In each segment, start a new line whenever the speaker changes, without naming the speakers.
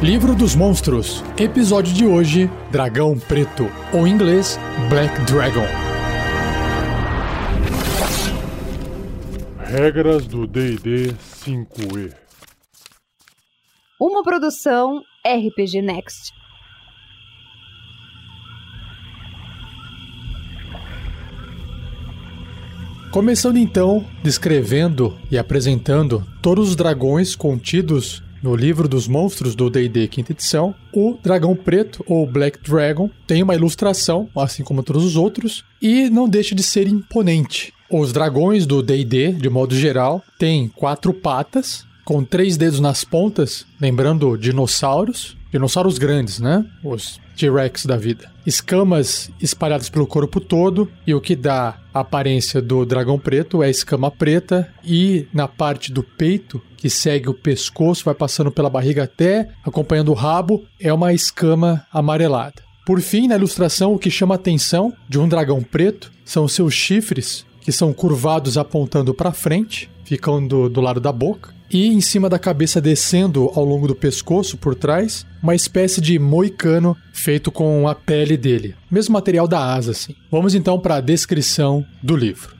Livro dos Monstros, episódio de hoje: Dragão Preto, ou em inglês, Black Dragon.
Regras do DD 5E.
Uma produção RPG Next.
Começando então descrevendo e apresentando todos os dragões contidos no livro dos monstros do D&D quinta edição, o dragão preto ou Black Dragon tem uma ilustração, assim como todos os outros, e não deixa de ser imponente. Os dragões do D&D, de modo geral, têm quatro patas, com três dedos nas pontas, lembrando dinossauros, dinossauros grandes, né? Os T-Rex da vida. Escamas espalhadas pelo corpo todo, e o que dá a aparência do dragão preto é a escama preta, e na parte do peito, que segue o pescoço, vai passando pela barriga até acompanhando o rabo, é uma escama amarelada. Por fim, na ilustração, o que chama a atenção de um dragão preto são seus chifres, que são curvados apontando para frente, ficando do lado da boca, e em cima da cabeça descendo ao longo do pescoço por trás, uma espécie de moicano feito com a pele dele, mesmo material da asa assim. Vamos então para a descrição do livro.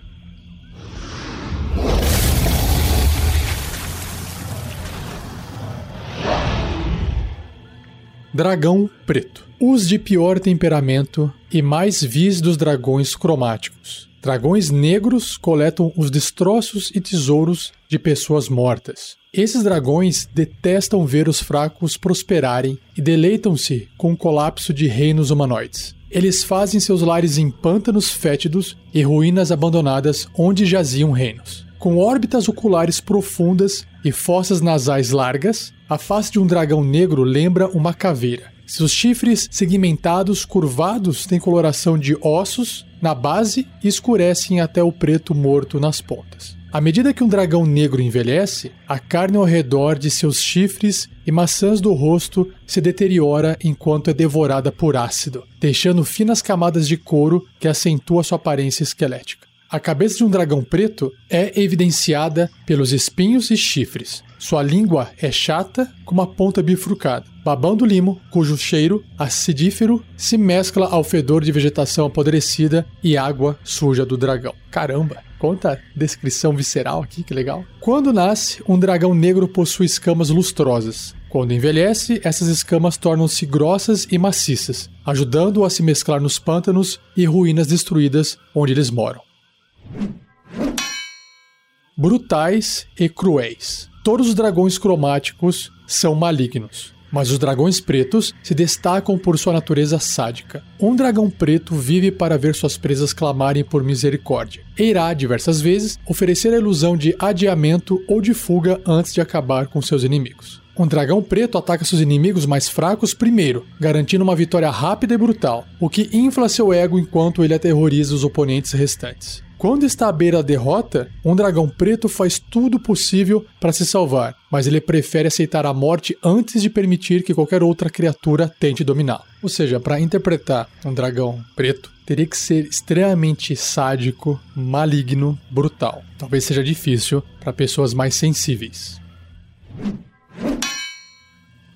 Dragão Preto. Os de pior temperamento e mais vis dos dragões cromáticos. Dragões negros coletam os destroços e tesouros de pessoas mortas. Esses dragões detestam ver os fracos prosperarem e deleitam-se com o colapso de reinos humanoides. Eles fazem seus lares em pântanos fétidos e ruínas abandonadas onde jaziam reinos. Com órbitas oculares profundas e fossas nasais largas, a face de um dragão negro lembra uma caveira. Seus chifres segmentados, curvados, têm coloração de ossos na base e escurecem até o preto morto nas pontas. À medida que um dragão negro envelhece, a carne ao redor de seus chifres e maçãs do rosto se deteriora enquanto é devorada por ácido, deixando finas camadas de couro que acentuam sua aparência esquelética. A cabeça de um dragão preto é evidenciada pelos espinhos e chifres. Sua língua é chata, com uma ponta bifurcada. Babão do limo, cujo cheiro, acidífero, se mescla ao fedor de vegetação apodrecida e água suja do dragão. Caramba! Conta descrição visceral aqui, que legal. Quando nasce, um dragão negro possui escamas lustrosas. Quando envelhece, essas escamas tornam-se grossas e maciças, ajudando-o a se mesclar nos pântanos e ruínas destruídas onde eles moram brutais e cruéis. Todos os dragões cromáticos são malignos, mas os dragões pretos se destacam por sua natureza sádica. Um dragão preto vive para ver suas presas clamarem por misericórdia. E irá, diversas vezes, oferecer a ilusão de adiamento ou de fuga antes de acabar com seus inimigos. Um dragão preto ataca seus inimigos mais fracos primeiro, garantindo uma vitória rápida e brutal, o que infla seu ego enquanto ele aterroriza os oponentes restantes. Quando está à beira da derrota, um dragão preto faz tudo possível para se salvar, mas ele prefere aceitar a morte antes de permitir que qualquer outra criatura tente dominá-lo. Ou seja, para interpretar um dragão preto, teria que ser extremamente sádico, maligno, brutal. Talvez seja difícil para pessoas mais sensíveis.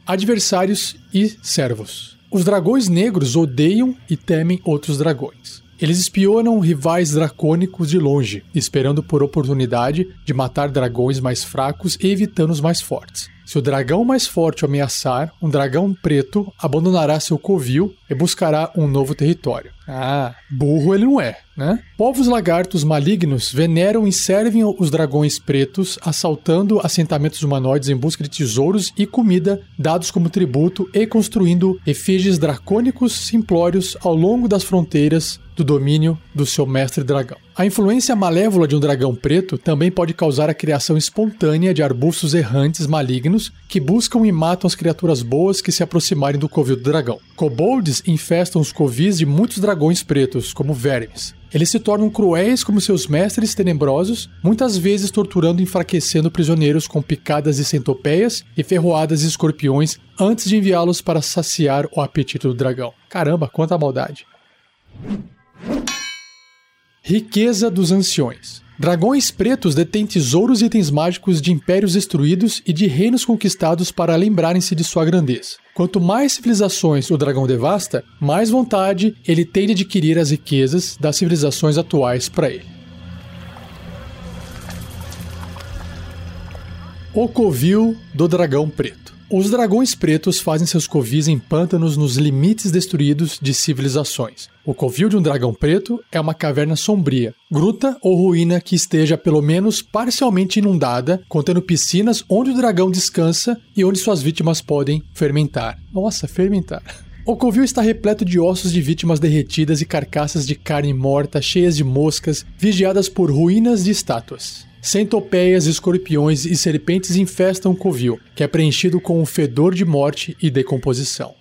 Adversários e servos. Os dragões negros odeiam e temem outros dragões. Eles espionam rivais dracônicos de longe, esperando por oportunidade de matar dragões mais fracos e evitando os mais fortes. Se o dragão mais forte ameaçar, um dragão preto abandonará seu covil e buscará um novo território. Ah, burro ele não é, né? Povos lagartos malignos veneram e servem os dragões pretos, assaltando assentamentos humanoides em busca de tesouros e comida dados como tributo e construindo efígies dracônicos simplórios ao longo das fronteiras do domínio do seu mestre dragão. A influência malévola de um dragão preto também pode causar a criação espontânea de arbustos errantes malignos que buscam e matam as criaturas boas que se aproximarem do covil do dragão. Kobolds infestam os covis de muitos dragões pretos, como vermes. Eles se tornam cruéis como seus mestres tenebrosos, muitas vezes torturando e enfraquecendo prisioneiros com picadas de centopeias e ferroadas de escorpiões antes de enviá-los para saciar o apetite do dragão. Caramba, quanta maldade! Riqueza dos anciões. Dragões pretos detêm tesouros e itens mágicos de impérios destruídos e de reinos conquistados para lembrarem-se de sua grandeza. Quanto mais civilizações o dragão devasta, mais vontade ele tem de adquirir as riquezas das civilizações atuais para ele. O covil do dragão preto. Os dragões pretos fazem seus covis em pântanos nos limites destruídos de civilizações. O covil de um dragão preto é uma caverna sombria, gruta ou ruína que esteja pelo menos parcialmente inundada, contendo piscinas onde o dragão descansa e onde suas vítimas podem fermentar. Nossa, fermentar. O covil está repleto de ossos de vítimas derretidas e carcaças de carne morta cheias de moscas, vigiadas por ruínas de estátuas. Centopeias, escorpiões e serpentes infestam o covil, que é preenchido com um fedor de morte e decomposição.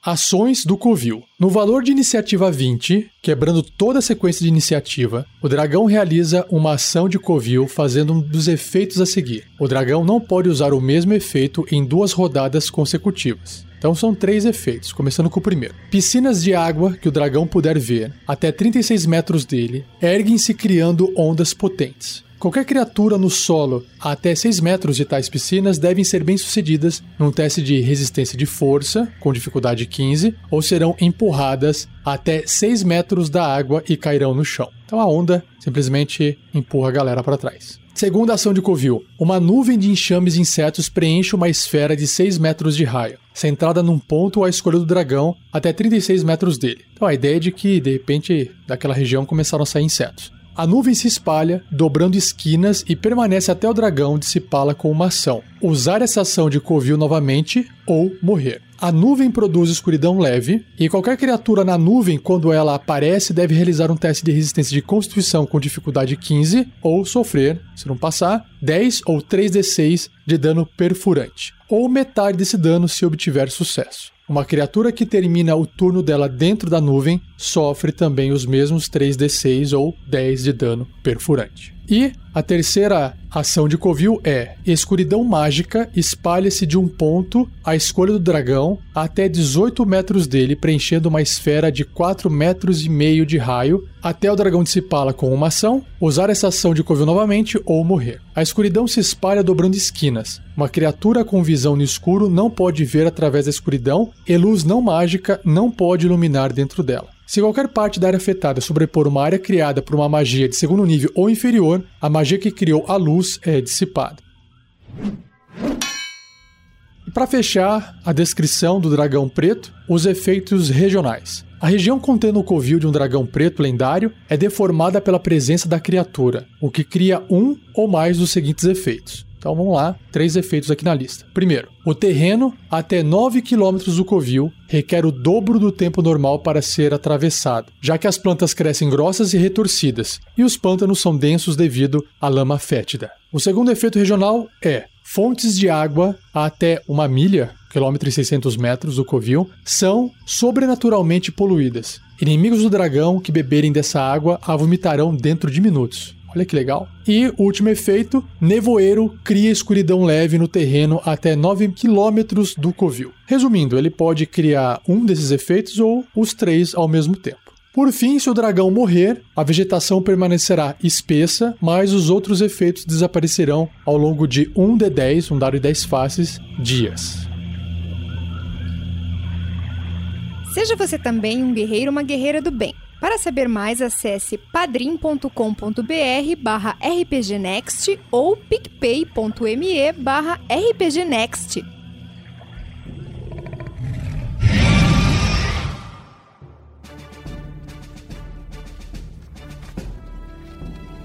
Ações do Covil. No valor de iniciativa 20, quebrando toda a sequência de iniciativa, o dragão realiza uma ação de Covil fazendo um dos efeitos a seguir. O dragão não pode usar o mesmo efeito em duas rodadas consecutivas. Então são três efeitos, começando com o primeiro. Piscinas de água que o dragão puder ver, até 36 metros dele, erguem-se criando ondas potentes. Qualquer criatura no solo a até 6 metros de tais piscinas devem ser bem-sucedidas num teste de resistência de força, com dificuldade 15, ou serão empurradas até 6 metros da água e cairão no chão. Então a onda simplesmente empurra a galera para trás. Segunda ação de Covil. Uma nuvem de enxames de insetos preenche uma esfera de 6 metros de raio, centrada num ponto à escolha do dragão até 36 metros dele. Então a ideia é de que, de repente, daquela região começaram a sair insetos. A nuvem se espalha, dobrando esquinas e permanece até o dragão dissipá-la com uma ação. Usar essa ação de Covil novamente ou morrer. A nuvem produz escuridão leve, e qualquer criatura na nuvem, quando ela aparece, deve realizar um teste de resistência de constituição com dificuldade 15 ou sofrer, se não passar, 10 ou 3d6 de dano perfurante, ou metade desse dano se obtiver sucesso. Uma criatura que termina o turno dela dentro da nuvem sofre também os mesmos 3d6 ou 10 de dano perfurante. E a terceira ação de Covil é: escuridão mágica espalha-se de um ponto à escolha do dragão até 18 metros dele, preenchendo uma esfera de 4 metros e meio de raio, até o dragão dissipá-la com uma ação, usar essa ação de Covil novamente ou morrer. A escuridão se espalha dobrando esquinas. Uma criatura com visão no escuro não pode ver através da escuridão e luz não mágica não pode iluminar dentro dela. Se qualquer parte da área afetada sobrepor uma área criada por uma magia de segundo nível ou inferior, a magia que criou a luz é dissipada. E para fechar a descrição do dragão preto, os efeitos regionais. A região contendo o covil de um dragão preto lendário é deformada pela presença da criatura, o que cria um ou mais dos seguintes efeitos. Então vamos lá, três efeitos aqui na lista. Primeiro, o terreno até 9 km do covil requer o dobro do tempo normal para ser atravessado, já que as plantas crescem grossas e retorcidas, e os pântanos são densos devido à lama fétida. O segundo efeito regional é fontes de água até uma milha, quilômetro e 600 metros do covil, são sobrenaturalmente poluídas. Inimigos do dragão que beberem dessa água a vomitarão dentro de minutos. Olha que legal. E último efeito: nevoeiro cria escuridão leve no terreno até 9 km do covil. Resumindo, ele pode criar um desses efeitos ou os três ao mesmo tempo. Por fim, se o dragão morrer, a vegetação permanecerá espessa, mas os outros efeitos desaparecerão ao longo de 1 de 10, um dado de 10 faces, dias.
Seja você também um guerreiro ou uma guerreira do bem. Para saber mais, acesse padrim.com.br barra rpgnext ou picpay.me barra rpgnext.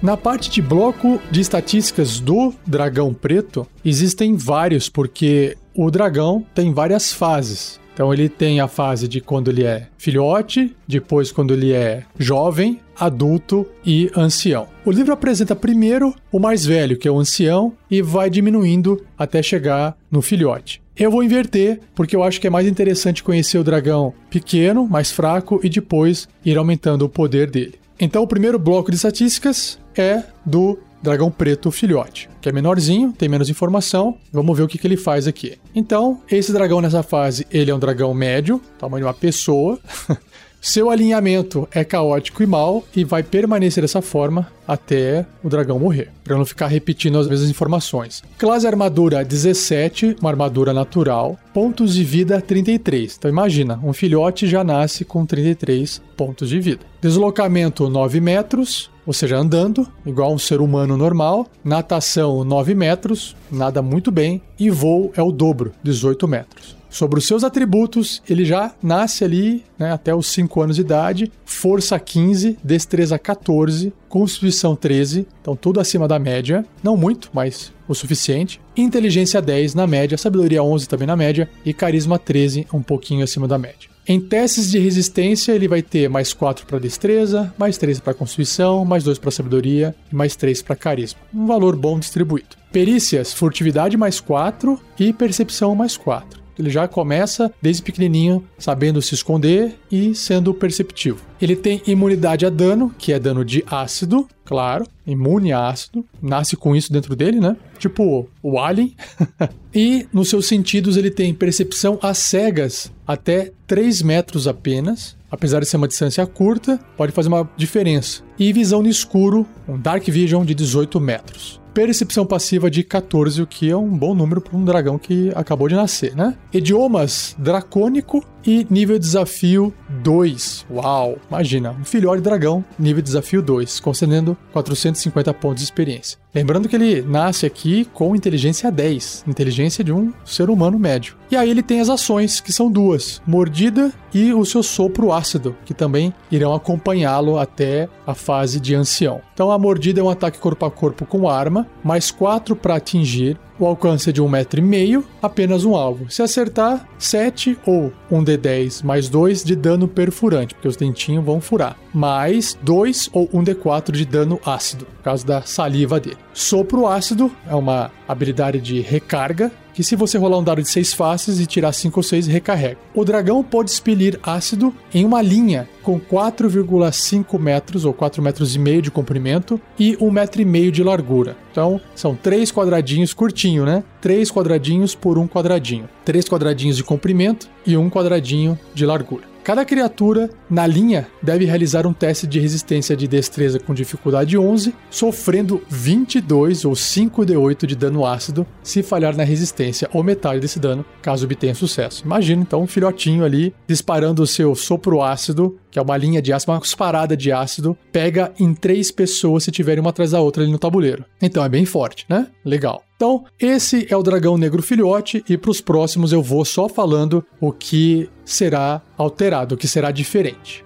Na parte de bloco de estatísticas do dragão preto, existem vários, porque o dragão tem várias fases. Então ele tem a fase de quando ele é filhote, depois quando ele é jovem, adulto e ancião. O livro apresenta primeiro o mais velho, que é o ancião, e vai diminuindo até chegar no filhote. Eu vou inverter, porque eu acho que é mais interessante conhecer o dragão pequeno, mais fraco, e depois ir aumentando o poder dele. Então, o primeiro bloco de estatísticas é do dragão preto filhote, que é menorzinho, tem menos informação. Vamos ver o que, que ele faz aqui. Então, esse dragão nessa fase, ele é um dragão médio, tamanho de uma pessoa. Seu alinhamento é caótico e mal e vai permanecer dessa forma até o dragão morrer, para não ficar repetindo as mesmas informações. Classe armadura 17, uma armadura natural, pontos de vida 33. Então imagina, um filhote já nasce com 33 pontos de vida. Deslocamento 9 metros, ou seja, andando, igual um ser humano normal. Natação 9 metros, nada muito bem. E voo é o dobro, 18 metros. Sobre os seus atributos, ele já nasce ali né, até os 5 anos de idade, força 15, destreza 14, constituição 13, então tudo acima da média, não muito, mas o suficiente. Inteligência 10 na média, sabedoria 11 também na média e carisma 13, um pouquinho acima da média. Em testes de resistência, ele vai ter mais 4 para destreza, mais 3 para constituição, mais 2 para sabedoria e mais 3 para carisma. Um valor bom distribuído. Perícias, furtividade mais 4 e percepção mais 4. Ele já começa desde pequenininho sabendo se esconder e sendo perceptivo. Ele tem imunidade a dano, que é dano de ácido, claro, imune a ácido, nasce com isso dentro dele, né? Tipo o Alien. e nos seus sentidos ele tem percepção a cegas até 3 metros apenas. Apesar de ser uma distância curta, pode fazer uma diferença. E visão no escuro, um Dark Vision de 18 metros percepção passiva de 14, o que é um bom número para um dragão que acabou de nascer, né? Idiomas dracônico e nível desafio 2. Uau! Imagina, um filhote dragão, nível desafio 2, concedendo 450 pontos de experiência. Lembrando que ele nasce aqui com inteligência 10, inteligência de um ser humano médio. E aí ele tem as ações, que são duas: mordida e o seu sopro ácido, que também irão acompanhá-lo até a fase de ancião. Então a mordida é um ataque corpo a corpo com arma, mais 4 para atingir, o alcance de um metro e meio, apenas um alvo. Se acertar, 7 ou um D10 mais 2 de dano perfurante, porque os dentinhos vão furar. Mais 2 ou um D4 de dano ácido, por causa da saliva dele. Sopro ácido é uma habilidade de recarga que se você rolar um dado de 6 faces e tirar 5 ou 6, recarrega. O dragão pode expelir ácido em uma linha com 4,5 metros ou 4 metros e meio de comprimento e 1 metro e meio de largura. Então, são três quadradinhos curtinho, né? Três quadradinhos por um quadradinho. Três quadradinhos de comprimento e um quadradinho de largura. Cada criatura na linha deve realizar um teste de resistência de destreza com dificuldade 11, sofrendo 22 ou 5d8 de dano ácido se falhar na resistência ou metade desse dano, caso obtenha sucesso. Imagina então um filhotinho ali disparando o seu sopro ácido, que é uma linha de ácido, uma disparada de ácido, pega em três pessoas se tiverem uma atrás da outra ali no tabuleiro. Então é bem forte, né? Legal. Então, esse é o dragão negro filhote e para os próximos eu vou só falando o que será alterado, o que será diferente.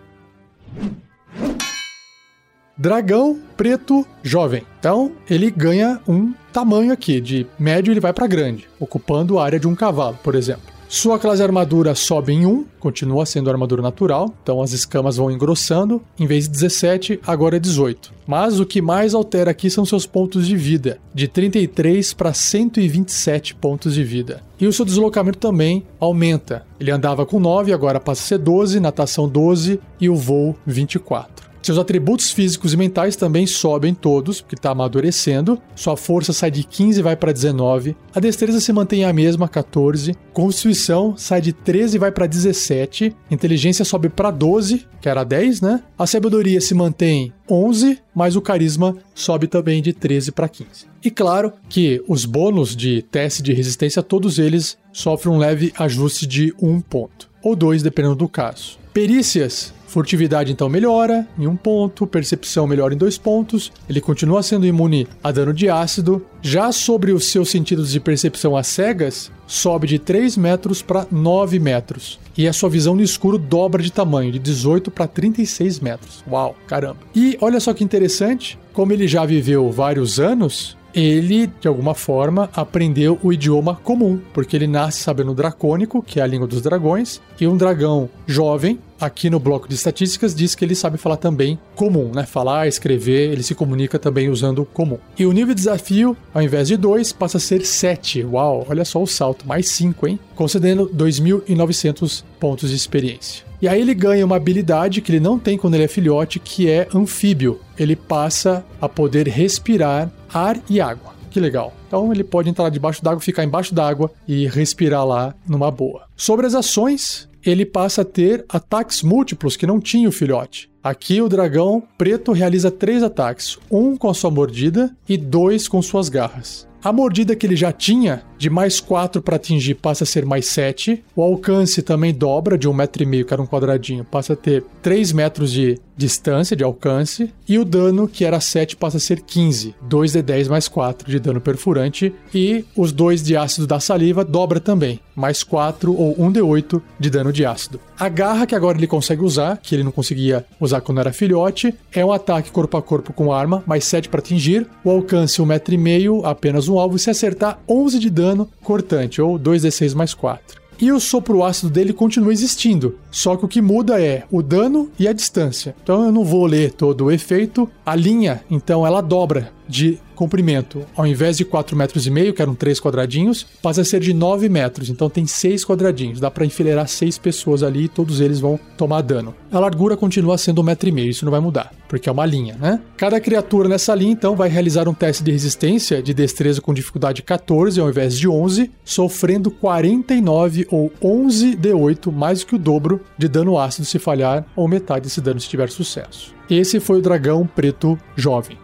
Dragão preto jovem. Então, ele ganha um tamanho aqui, de médio ele vai para grande, ocupando a área de um cavalo, por exemplo. Sua classe armadura sobe em 1, continua sendo armadura natural, então as escamas vão engrossando. Em vez de 17, agora é 18. Mas o que mais altera aqui são seus pontos de vida, de 33 para 127 pontos de vida. E o seu deslocamento também aumenta. Ele andava com 9, agora passa a ser 12, natação 12 e o voo 24. Seus atributos físicos e mentais também sobem todos, porque está amadurecendo. Sua força sai de 15 e vai para 19. A destreza se mantém a mesma, 14. Constituição sai de 13 e vai para 17. Inteligência sobe para 12, que era 10, né? A sabedoria se mantém 11, mas o carisma sobe também de 13 para 15. E claro que os bônus de teste de resistência, todos eles sofrem um leve ajuste de 1 ponto, ou 2, dependendo do caso. Perícias Furtividade então melhora em um ponto, percepção melhora em dois pontos, ele continua sendo imune a dano de ácido. Já sobre os seus sentidos de percepção às cegas, sobe de 3 metros para 9 metros. E a sua visão no escuro dobra de tamanho, de 18 para 36 metros. Uau, caramba. E olha só que interessante, como ele já viveu vários anos, ele, de alguma forma, aprendeu o idioma comum, porque ele nasce sabendo dracônico, que é a língua dos dragões, e um dragão jovem, aqui no bloco de estatísticas, diz que ele sabe falar também comum, né? Falar, escrever, ele se comunica também usando comum. E o nível de desafio, ao invés de 2, passa a ser 7. Uau, olha só o salto, mais 5, hein? Concedendo 2.900 pontos de experiência. E aí ele ganha uma habilidade que ele não tem quando ele é filhote, que é anfíbio. Ele passa a poder respirar ar e água. Que legal. Então ele pode entrar debaixo d'água, ficar embaixo d'água e respirar lá numa boa. Sobre as ações, ele passa a ter ataques múltiplos que não tinha o filhote. Aqui o dragão preto realiza três ataques: um com a sua mordida e dois com suas garras. A mordida que ele já tinha, de mais 4 para atingir, passa a ser mais 7. O alcance também dobra de 1,5m, que era um quadradinho, passa a ter 3 metros de distância de alcance. E o dano, que era 7, passa a ser 15. 2d10 mais 4 de dano perfurante. E os 2 de ácido da saliva dobra também, mais 4 ou 1d8 de dano de ácido. A garra que agora ele consegue usar, que ele não conseguia usar quando era filhote, é um ataque corpo a corpo com arma, mais 7 para atingir. O alcance 1,5m, apenas um alvo. E se acertar, 11 de dano cortante, ou 2d6 mais 4. E o sopro ácido dele continua existindo, só que o que muda é o dano e a distância. Então eu não vou ler todo o efeito. A linha, então, ela dobra de comprimento. Ao invés de 4 metros e meio, que eram 3 quadradinhos, passa a ser de 9 metros. Então tem 6 quadradinhos. Dá para enfileirar 6 pessoas ali e todos eles vão tomar dano. A largura continua sendo 1,5 metro isso não vai mudar, porque é uma linha, né? Cada criatura nessa linha, então, vai realizar um teste de resistência de destreza com dificuldade 14 ao invés de 11, sofrendo 49 ou 11 D8, mais do que o dobro de dano ácido se falhar, ou metade desse dano se tiver sucesso. Esse foi o dragão preto jovem.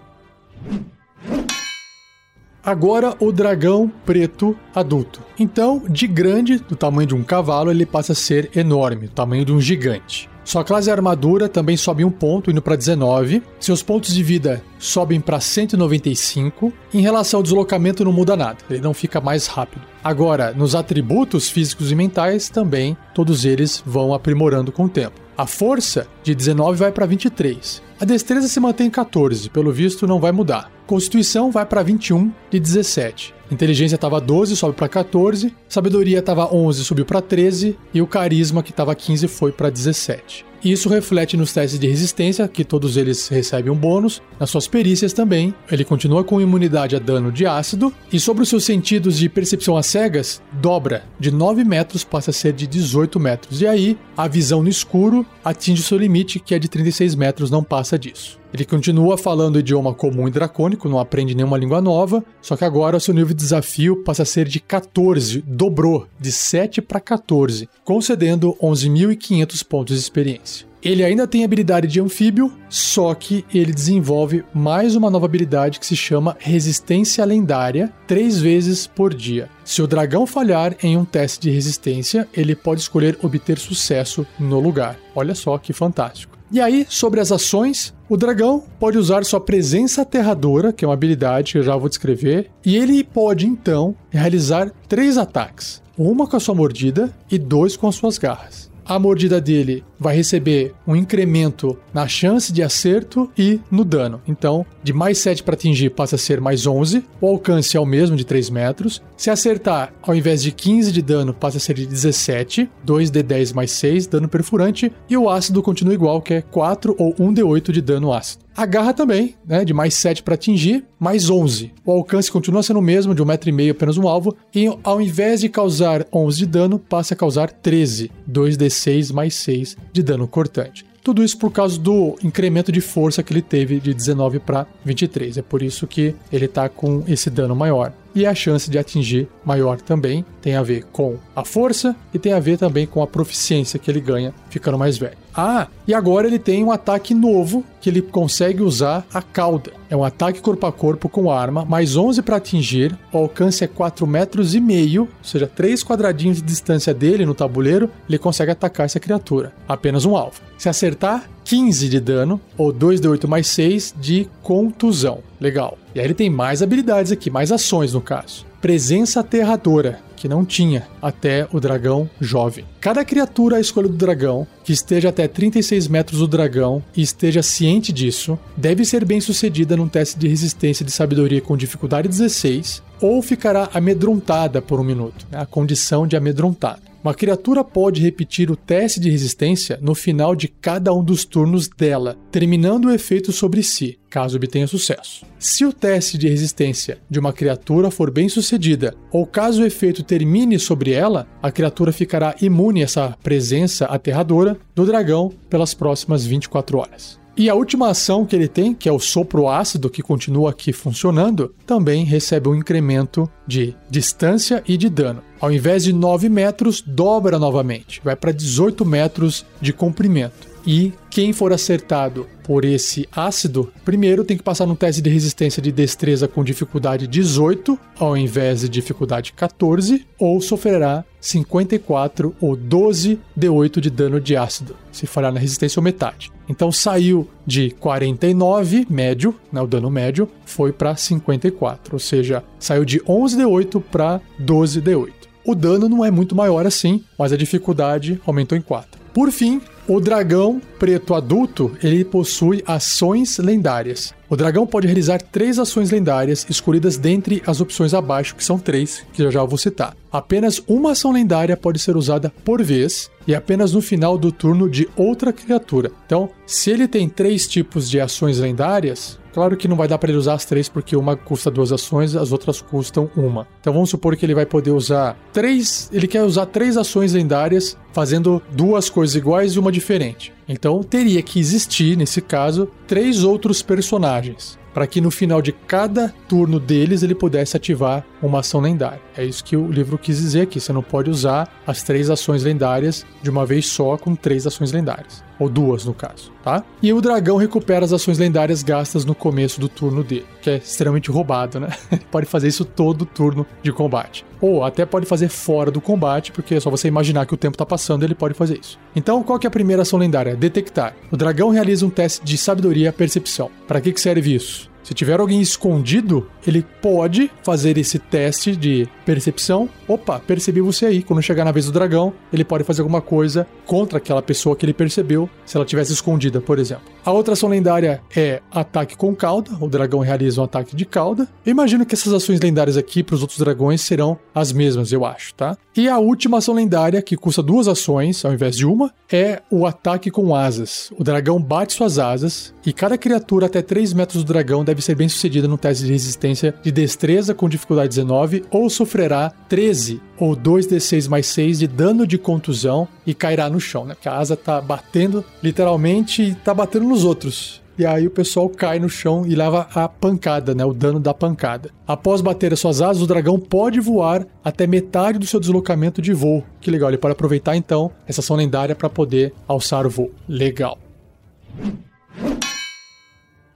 Agora o dragão preto adulto. Então, de grande, do tamanho de um cavalo, ele passa a ser enorme, do tamanho de um gigante. Sua classe armadura também sobe um ponto, indo para 19. Seus pontos de vida sobem para 195. Em relação ao deslocamento, não muda nada, ele não fica mais rápido. Agora, nos atributos físicos e mentais, também todos eles vão aprimorando com o tempo. A força de 19 vai para 23. A destreza se mantém em 14, pelo visto não vai mudar. Constituição vai para 21 de 17. Inteligência estava 12, sobe para 14. Sabedoria estava 11, subiu para 13. E o carisma, que estava 15, foi para 17. Isso reflete nos testes de resistência, que todos eles recebem um bônus. Nas suas perícias também, ele continua com imunidade a dano de ácido. E sobre os seus sentidos de percepção às cegas, dobra. De 9 metros passa a ser de 18 metros. E aí, a visão no escuro atinge o seu limite, que é de 36 metros, não passa disso. Ele continua falando o idioma comum e dracônico, não aprende nenhuma língua nova, só que agora seu nível de desafio passa a ser de 14, dobrou de 7 para 14, concedendo 11.500 pontos de experiência. Ele ainda tem habilidade de anfíbio, só que ele desenvolve mais uma nova habilidade que se chama Resistência Lendária, três vezes por dia. Se o dragão falhar em um teste de resistência, ele pode escolher obter sucesso no lugar. Olha só que fantástico. E aí, sobre as ações, o dragão pode usar sua presença aterradora, que é uma habilidade que eu já vou descrever, e ele pode então realizar três ataques: uma com a sua mordida e dois com as suas garras. A mordida dele vai receber um incremento na chance de acerto e no dano. Então, de mais 7 para atingir passa a ser mais 11. O alcance é o mesmo de 3 metros. Se acertar, ao invés de 15 de dano, passa a ser de 17. 2d10 mais 6, dano perfurante. E o ácido continua igual, que é 4 ou 1d8 de dano ácido. A garra também, né, de mais 7 para atingir, mais 11. O alcance continua sendo o mesmo, de 1,5m apenas um alvo, e ao invés de causar 11 de dano, passa a causar 13, 2d6 mais 6 de dano cortante. Tudo isso por causa do incremento de força que ele teve de 19 para 23. É por isso que ele está com esse dano maior. E a chance de atingir maior também tem a ver com a força e tem a ver também com a proficiência que ele ganha ficando mais velho. Ah, e agora ele tem um ataque novo que ele consegue usar a cauda. É um ataque corpo a corpo com arma, mais 11 para atingir, o alcance é 4 metros e meio, ou seja, 3 quadradinhos de distância dele no tabuleiro, ele consegue atacar essa criatura. Apenas um alvo. Se acertar, 15 de dano, ou 2d8 mais 6 de contusão. Legal. E aí ele tem mais habilidades aqui, mais ações no caso. Presença aterradora que não tinha até o dragão jovem. Cada criatura à escolha do dragão, que esteja até 36 metros do dragão e esteja ciente disso, deve ser bem sucedida num teste de resistência de sabedoria com dificuldade 16 ou ficará amedrontada por um minuto, né? a condição de amedrontado. Uma criatura pode repetir o teste de resistência no final de cada um dos turnos dela, terminando o efeito sobre si, caso obtenha sucesso. Se o teste de resistência de uma criatura for bem sucedida, ou caso o efeito termine sobre ela, a criatura ficará imune a essa presença aterradora do dragão pelas próximas 24 horas. E a última ação que ele tem, que é o sopro ácido, que continua aqui funcionando, também recebe um incremento de distância e de dano. Ao invés de 9 metros, dobra novamente, vai para 18 metros de comprimento. E quem for acertado por esse ácido, primeiro tem que passar no teste de resistência de destreza com dificuldade 18, ao invés de dificuldade 14, ou sofrerá 54 ou 12 D8 de dano de ácido, se falhar na resistência ou metade. Então saiu de 49 médio, né, o dano médio, foi para 54, ou seja, saiu de 11 D8 para 12 D8. O dano não é muito maior assim, mas a dificuldade aumentou em 4. Por fim, o dragão preto adulto, ele possui ações lendárias. O dragão pode realizar três ações lendárias escolhidas dentre as opções abaixo, que são três, que já já vou citar. Apenas uma ação lendária pode ser usada por vez e apenas no final do turno de outra criatura. Então, se ele tem três tipos de ações lendárias, Claro que não vai dar para ele usar as três, porque uma custa duas ações, as outras custam uma. Então vamos supor que ele vai poder usar três. Ele quer usar três ações lendárias, fazendo duas coisas iguais e uma diferente. Então teria que existir, nesse caso, três outros personagens para que no final de cada turno deles ele pudesse ativar uma ação lendária. É isso que o livro quis dizer aqui. Você não pode usar as três ações lendárias de uma vez só com três ações lendárias. Ou duas, no caso, tá? E o dragão recupera as ações lendárias gastas no começo do turno dele, que é extremamente roubado, né? Pode fazer isso todo turno de combate. Ou até pode fazer fora do combate, porque é só você imaginar que o tempo tá passando, ele pode fazer isso. Então, qual que é a primeira ação lendária? Detectar. O dragão realiza um teste de sabedoria percepção. Para que, que serve isso? Se tiver alguém escondido, ele pode fazer esse teste de percepção. Opa, percebi você aí. Quando chegar na vez do dragão, ele pode fazer alguma coisa contra aquela pessoa que ele percebeu, se ela tivesse escondida, por exemplo. A outra ação lendária é ataque com cauda. O dragão realiza um ataque de cauda. Imagino que essas ações lendárias aqui para os outros dragões serão as mesmas, eu acho, tá? E a última ação lendária, que custa duas ações ao invés de uma, é o ataque com asas. O dragão bate suas asas e cada criatura até 3 metros do dragão deve ser bem sucedida no teste de resistência de destreza com dificuldade 19 ou sofrerá 13 ou 2d6 mais 6 de dano de contusão e cairá no chão, né? Porque a asa tá batendo, literalmente, tá batendo nos outros. E aí o pessoal cai no chão e leva a pancada, né? O dano da pancada. Após bater as suas asas, o dragão pode voar até metade do seu deslocamento de voo. Que legal, ele pode aproveitar então essa ação lendária para poder alçar o voo. Legal.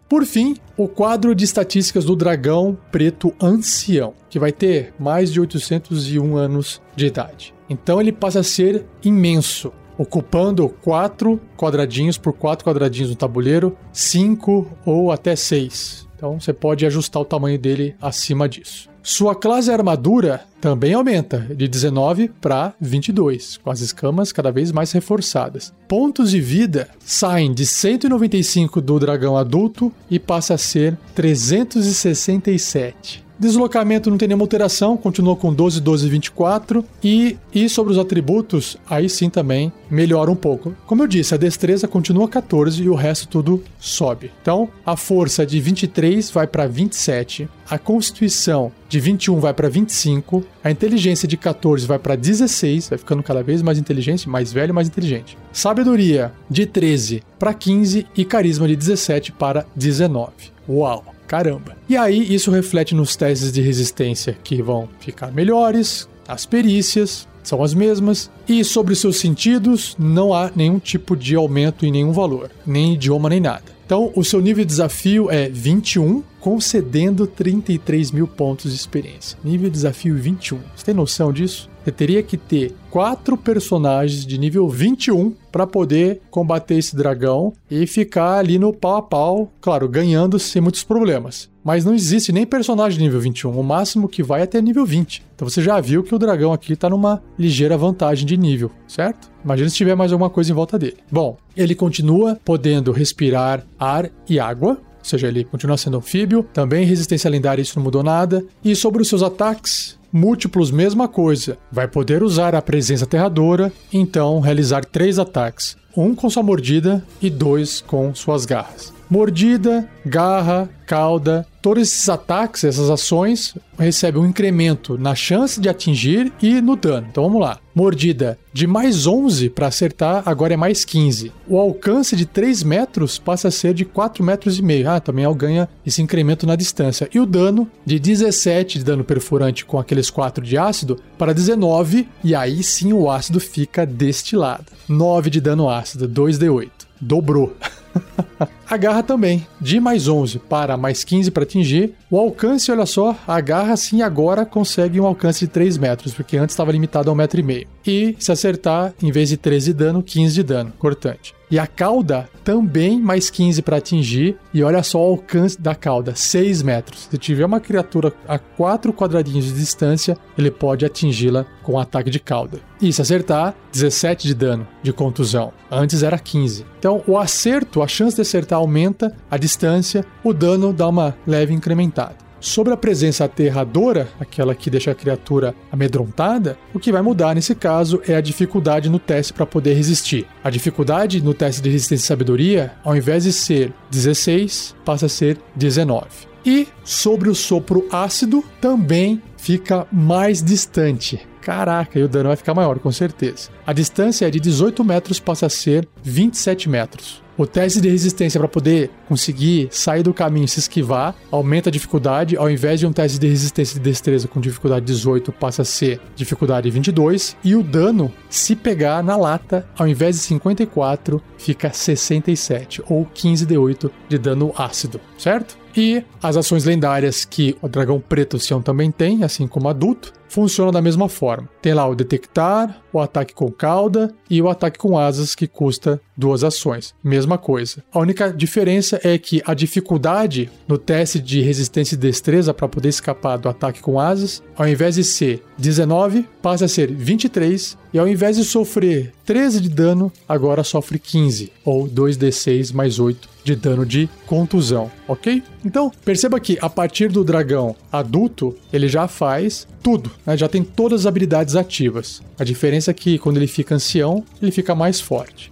Por fim, o quadro de estatísticas do dragão preto ancião, que vai ter mais de 801 anos de idade. Então ele passa a ser imenso, ocupando quatro quadradinhos por quatro quadradinhos no tabuleiro, cinco ou até seis. Então você pode ajustar o tamanho dele acima disso. Sua classe armadura também aumenta de 19 para 22, com as escamas cada vez mais reforçadas. Pontos de vida saem de 195 do dragão adulto e passa a ser 367. Deslocamento não tem nenhuma alteração, continua com 12, 12, 24. E, e sobre os atributos, aí sim também melhora um pouco. Como eu disse, a destreza continua 14 e o resto tudo sobe. Então, a força de 23 vai para 27, a constituição de 21 vai para 25, a inteligência de 14 vai para 16, vai ficando cada vez mais inteligente, mais velho, mais inteligente. Sabedoria de 13 para 15 e carisma de 17 para 19. Uau! Caramba. E aí isso reflete nos testes de resistência que vão ficar melhores, as perícias são as mesmas, e sobre seus sentidos não há nenhum tipo de aumento em nenhum valor, nem idioma nem nada. Então, o seu nível de desafio é 21, concedendo 33 mil pontos de experiência. Nível de desafio 21. Você tem noção disso? Você teria que ter quatro personagens de nível 21 para poder combater esse dragão e ficar ali no pau a pau, claro, ganhando sem muitos problemas. Mas não existe nem personagem nível 21, o máximo que vai é até nível 20. Então você já viu que o dragão aqui está numa ligeira vantagem de nível, certo? Imagina se tiver mais alguma coisa em volta dele. Bom, ele continua podendo respirar ar e água, ou seja, ele continua sendo anfíbio, também resistência lendária, isso não mudou nada. E sobre os seus ataques, múltiplos, mesma coisa. Vai poder usar a presença aterradora, então realizar três ataques: um com sua mordida e dois com suas garras. Mordida, garra, cauda, todos esses ataques, essas ações, recebem um incremento na chance de atingir e no dano. Então vamos lá. Mordida de mais 11 para acertar, agora é mais 15. O alcance de 3 metros passa a ser de 4 metros e meio. Ah, também ganha esse incremento na distância. E o dano de 17 de dano perfurante com aqueles 4 de ácido para 19, e aí sim o ácido fica destilado. 9 de dano ácido, 2d8. Dobrou. a garra também, de mais 11 para mais 15 para atingir. O alcance, olha só, a garra sim agora consegue um alcance de 3 metros, porque antes estava limitado a 1,5 metro. E, e se acertar, em vez de 13 de dano, 15 de dano, cortante. E a cauda também mais 15 para atingir. E olha só o alcance da cauda: 6 metros. Se tiver uma criatura a 4 quadradinhos de distância, ele pode atingi-la com um ataque de cauda. E se acertar, 17 de dano de contusão. Antes era 15. Então o acerto, a chance de acertar aumenta, a distância, o dano dá uma leve incrementada. Sobre a presença aterradora, aquela que deixa a criatura amedrontada, o que vai mudar nesse caso é a dificuldade no teste para poder resistir. A dificuldade no teste de resistência e sabedoria, ao invés de ser 16, passa a ser 19. E sobre o sopro ácido, também fica mais distante. Caraca, e o dano vai ficar maior, com certeza. A distância é de 18 metros, passa a ser 27 metros. O teste de resistência para poder conseguir sair do caminho se esquivar aumenta a dificuldade. Ao invés de um teste de resistência de destreza com dificuldade 18, passa a ser dificuldade 22. E o dano, se pegar na lata, ao invés de 54, fica 67 ou 15 de 8 de dano ácido, certo? E as ações lendárias que o dragão preto Sião também tem, assim como adulto, funcionam da mesma forma. Tem lá o detectar, o ataque com cauda e o ataque com asas que custa duas ações. Mesma coisa. A única diferença é que a dificuldade no teste de resistência e destreza para poder escapar do ataque com asas, ao invés de ser 19, passa a ser 23 e ao invés de sofrer 13 de dano, agora sofre 15 ou 2d6 mais 8 de dano de contusão, ok? Então, perceba que a partir do dragão adulto, ele já faz tudo, né? já tem todas as habilidades ativas. A diferença é que quando ele fica ancião, ele fica mais forte.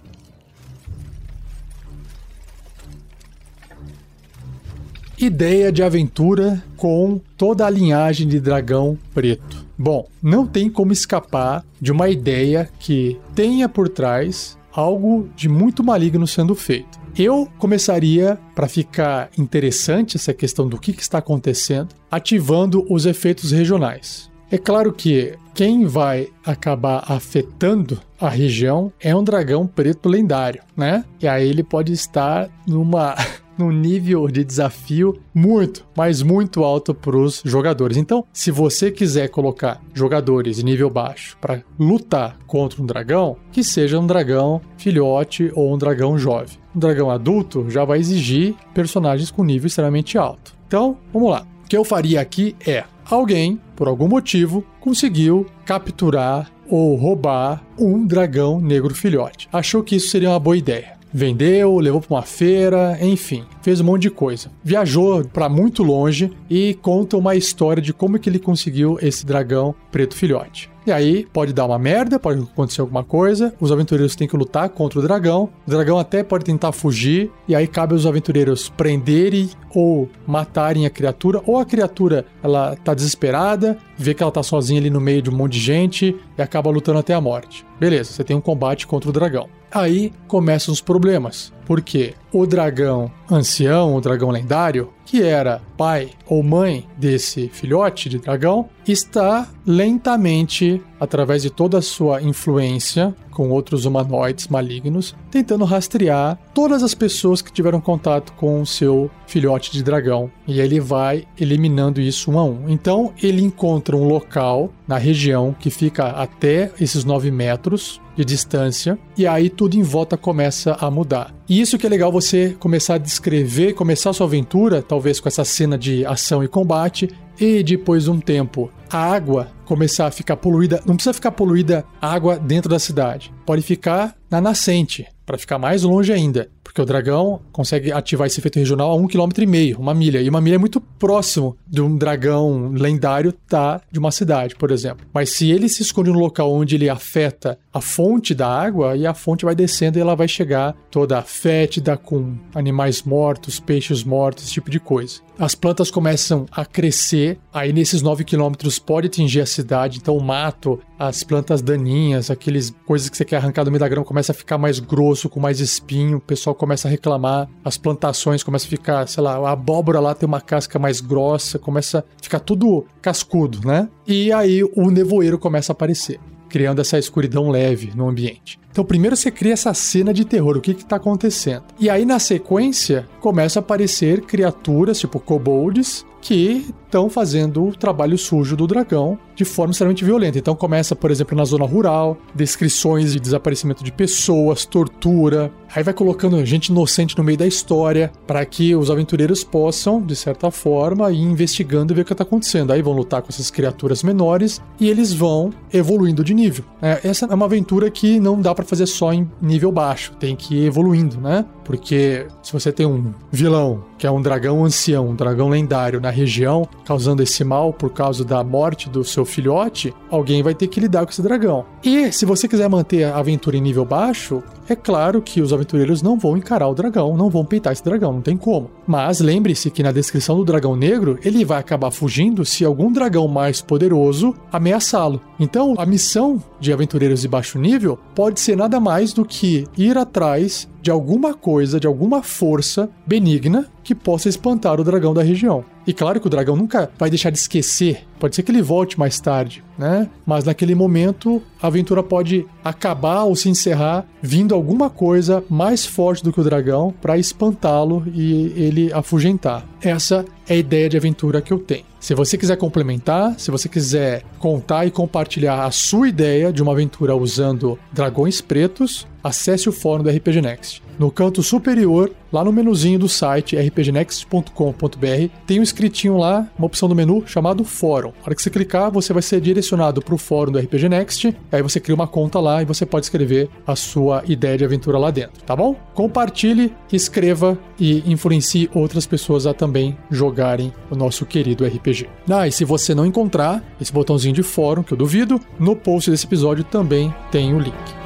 Ideia de aventura com toda a linhagem de dragão preto. Bom, não tem como escapar de uma ideia que tenha por trás algo de muito maligno sendo feito. Eu começaria, para ficar interessante essa questão do que, que está acontecendo, ativando os efeitos regionais. É claro que quem vai acabar afetando a região é um dragão preto lendário, né? E aí ele pode estar numa num nível de desafio muito, mas muito alto para os jogadores. Então, se você quiser colocar jogadores de nível baixo para lutar contra um dragão, que seja um dragão filhote ou um dragão jovem. Um dragão adulto já vai exigir personagens com nível extremamente alto. Então, vamos lá. O que eu faria aqui é alguém, por algum motivo, conseguiu capturar ou roubar um dragão negro filhote. Achou que isso seria uma boa ideia vendeu, levou para uma feira, enfim, fez um monte de coisa. Viajou para muito longe e conta uma história de como que ele conseguiu esse dragão preto filhote. E aí pode dar uma merda, pode acontecer alguma coisa, os aventureiros têm que lutar contra o dragão, o dragão até pode tentar fugir, e aí cabe aos aventureiros prenderem ou matarem a criatura, ou a criatura ela tá desesperada, vê que ela tá sozinha ali no meio de um monte de gente e acaba lutando até a morte. Beleza, você tem um combate contra o dragão. Aí começam os problemas, porque o dragão ancião, o dragão lendário, que era pai ou mãe desse filhote de dragão, está lentamente, através de toda a sua influência com outros humanoides malignos, tentando rastrear todas as pessoas que tiveram contato com o seu filhote de dragão. E ele vai eliminando isso um a um. Então ele encontra um local na região que fica até esses 9 metros de distância, e aí tudo em volta começa a mudar. E isso que é legal você começar a descrever, começar a sua aventura, talvez com essa cena de ação e combate, e depois de um tempo a água começar a ficar poluída, não precisa ficar poluída água dentro da cidade, pode ficar na nascente, para ficar mais longe ainda. Porque o dragão consegue ativar esse efeito regional a um quilômetro e meio, uma milha. E uma milha é muito próximo de um dragão lendário tá de uma cidade, por exemplo. Mas se ele se esconde no local onde ele afeta a fonte da água, e a fonte vai descendo e ela vai chegar toda fétida, com animais mortos, peixes mortos, esse tipo de coisa as plantas começam a crescer, aí nesses 9 quilômetros pode atingir a cidade, então o mato, as plantas daninhas, aqueles coisas que você quer arrancar do meio da grama começa a ficar mais grosso, com mais espinho, o pessoal começa a reclamar, as plantações começam a ficar, sei lá, a abóbora lá tem uma casca mais grossa, começa a ficar tudo cascudo, né? E aí o nevoeiro começa a aparecer criando essa escuridão leve no ambiente. Então, primeiro você cria essa cena de terror, o que está acontecendo. E aí, na sequência, começa a aparecer criaturas, tipo kobolds, que estão fazendo o trabalho sujo do dragão de forma extremamente violenta. Então começa, por exemplo, na zona rural, descrições de desaparecimento de pessoas, tortura. Aí vai colocando gente inocente no meio da história para que os aventureiros possam, de certa forma, ir investigando e ver o que está acontecendo. Aí vão lutar com essas criaturas menores e eles vão evoluindo de nível. É, essa é uma aventura que não dá para fazer só em nível baixo, tem que ir evoluindo, né? Porque se você tem um vilão que é um dragão ancião, um dragão lendário na região, causando esse mal por causa da morte do seu filhote, alguém vai ter que lidar com esse dragão. E se você quiser manter a aventura em nível baixo, é claro que os aventureiros não vão encarar o dragão, não vão peitar esse dragão, não tem como. Mas lembre-se que na descrição do dragão negro, ele vai acabar fugindo se algum dragão mais poderoso ameaçá-lo. Então, a missão de aventureiros de baixo nível pode ser nada mais do que ir atrás de alguma coisa, de alguma força benigna que possa espantar o dragão da região. E claro que o dragão nunca vai deixar de esquecer. Pode ser que ele volte mais tarde, né? Mas naquele momento a aventura pode acabar ou se encerrar vindo alguma coisa mais forte do que o dragão para espantá-lo e ele afugentar. Essa é a ideia de aventura que eu tenho. Se você quiser complementar, se você quiser contar e compartilhar a sua ideia de uma aventura usando dragões pretos, acesse o fórum do RPG Next. No canto superior, lá no menuzinho do site rpgnext.com.br, tem um escritinho lá, uma opção do menu chamado Fórum. Na hora que você clicar, você vai ser direcionado para o fórum do RPG Next, aí você cria uma conta lá e você pode escrever a sua ideia de aventura lá dentro, tá bom? Compartilhe, escreva e influencie outras pessoas a também jogarem o nosso querido RPG. Ah, e se você não encontrar esse botãozinho de fórum, que eu duvido, no post desse episódio também tem o link.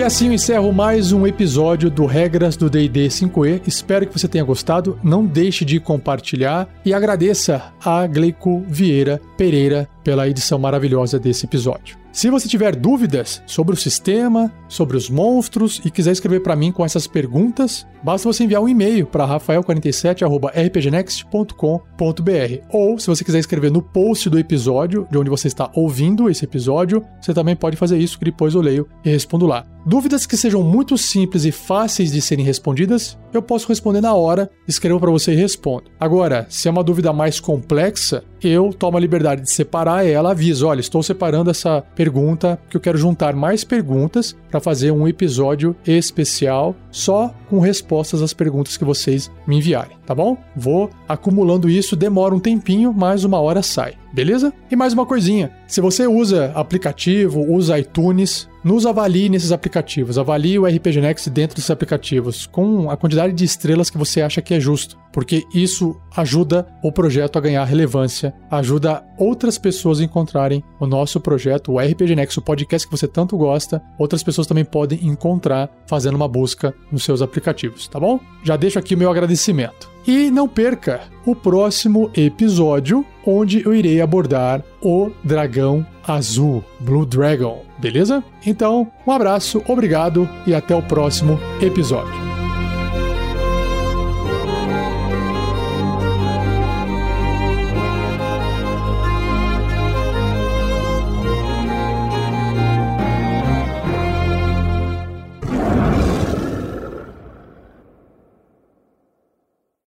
E assim eu encerro mais um episódio do Regras do D&D 5e. Espero que você tenha gostado. Não deixe de compartilhar e agradeça a Gleico Vieira Pereira pela edição maravilhosa desse episódio. Se você tiver dúvidas sobre o sistema, sobre os monstros e quiser escrever para mim com essas perguntas, basta você enviar um e-mail para rafael47@rpgnext.com.br ou se você quiser escrever no post do episódio, de onde você está ouvindo esse episódio, você também pode fazer isso que depois eu leio e respondo lá. Dúvidas que sejam muito simples e fáceis de serem respondidas, eu posso responder na hora, escrevo para você e respondo. Agora, se é uma dúvida mais complexa, eu tomo a liberdade de separar ela, aviso, olha, estou separando essa pergunta que eu quero juntar mais perguntas para fazer um episódio especial só com respostas às perguntas que vocês me enviarem, tá bom? Vou acumulando isso, demora um tempinho, mas uma hora sai, beleza? E mais uma coisinha, se você usa aplicativo, usa iTunes, nos avalie nesses aplicativos. Avalie o RPG Next dentro desses aplicativos com a quantidade de estrelas que você acha que é justo, porque isso ajuda o projeto a ganhar relevância, ajuda outras pessoas a encontrarem o nosso projeto, o RPG Next, o podcast que você tanto gosta. Outras pessoas também podem encontrar fazendo uma busca nos seus aplicativos, tá bom? Já deixo aqui o meu agradecimento. E não perca o próximo episódio, onde eu irei abordar o dragão azul, Blue Dragon, beleza? Então, um abraço, obrigado e até o próximo episódio.